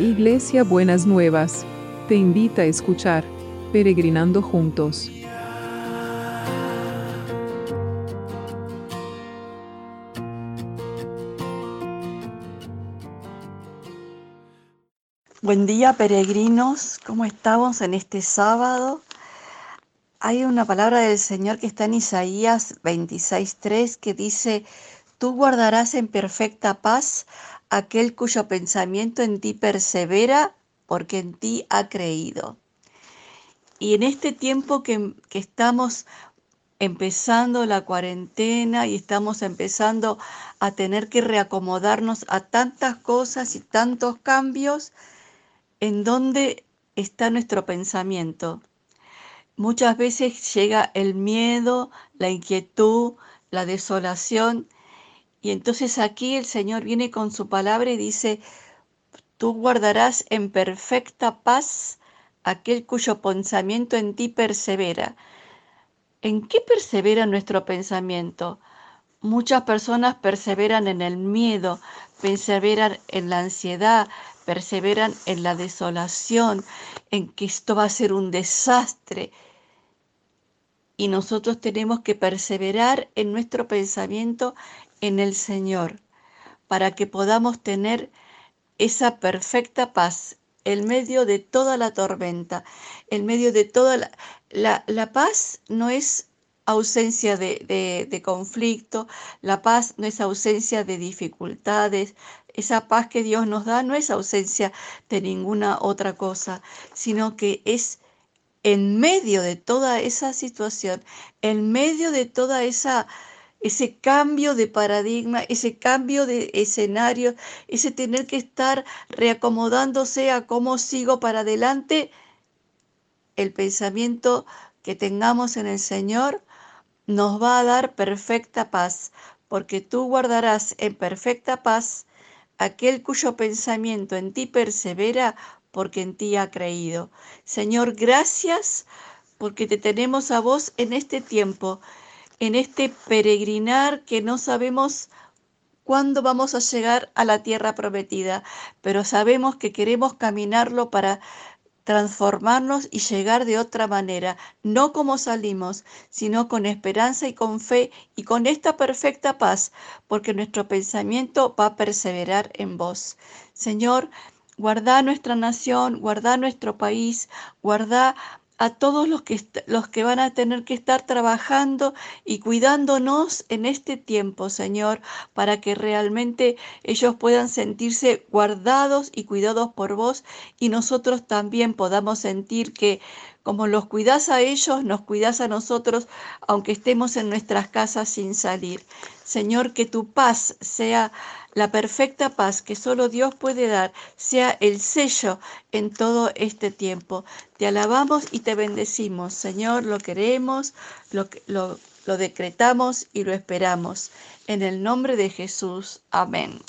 Iglesia Buenas Nuevas, te invita a escuchar Peregrinando Juntos. Buen día peregrinos, ¿cómo estamos en este sábado? Hay una palabra del Señor que está en Isaías 26.3 que dice, tú guardarás en perfecta paz aquel cuyo pensamiento en ti persevera porque en ti ha creído. Y en este tiempo que, que estamos empezando la cuarentena y estamos empezando a tener que reacomodarnos a tantas cosas y tantos cambios, ¿en dónde está nuestro pensamiento? Muchas veces llega el miedo, la inquietud, la desolación y entonces aquí el Señor viene con su palabra y dice, tú guardarás en perfecta paz aquel cuyo pensamiento en ti persevera. ¿En qué persevera nuestro pensamiento? Muchas personas perseveran en el miedo, perseveran en la ansiedad, perseveran en la desolación, en que esto va a ser un desastre. Y nosotros tenemos que perseverar en nuestro pensamiento en el Señor, para que podamos tener esa perfecta paz en medio de toda la tormenta, en medio de toda la... La, paz no es ausencia de, de, conflicto, la paz no es ausencia de dificultades, esa paz que Dios nos da no es ausencia de ninguna otra cosa, sino que es en medio de toda esa situación, en medio de toda esa ese cambio de paradigma, ese cambio de escenario, ese tener que estar reacomodándose a cómo sigo para adelante, el pensamiento que tengamos en el Señor nos va a dar perfecta paz, porque tú guardarás en perfecta paz aquel cuyo pensamiento en ti persevera, porque en ti ha creído. Señor, gracias porque te tenemos a vos en este tiempo en este peregrinar que no sabemos cuándo vamos a llegar a la tierra prometida, pero sabemos que queremos caminarlo para transformarnos y llegar de otra manera, no como salimos, sino con esperanza y con fe y con esta perfecta paz, porque nuestro pensamiento va a perseverar en vos. Señor, guarda nuestra nación, guarda nuestro país, guarda a todos los que, los que van a tener que estar trabajando y cuidándonos en este tiempo, Señor, para que realmente ellos puedan sentirse guardados y cuidados por vos y nosotros también podamos sentir que como los cuidas a ellos, nos cuidas a nosotros, aunque estemos en nuestras casas sin salir. Señor, que tu paz sea la perfecta paz que solo Dios puede dar, sea el sello en todo este tiempo. Te alabamos y te bendecimos, Señor, lo queremos, lo, lo, lo decretamos y lo esperamos. En el nombre de Jesús. Amén.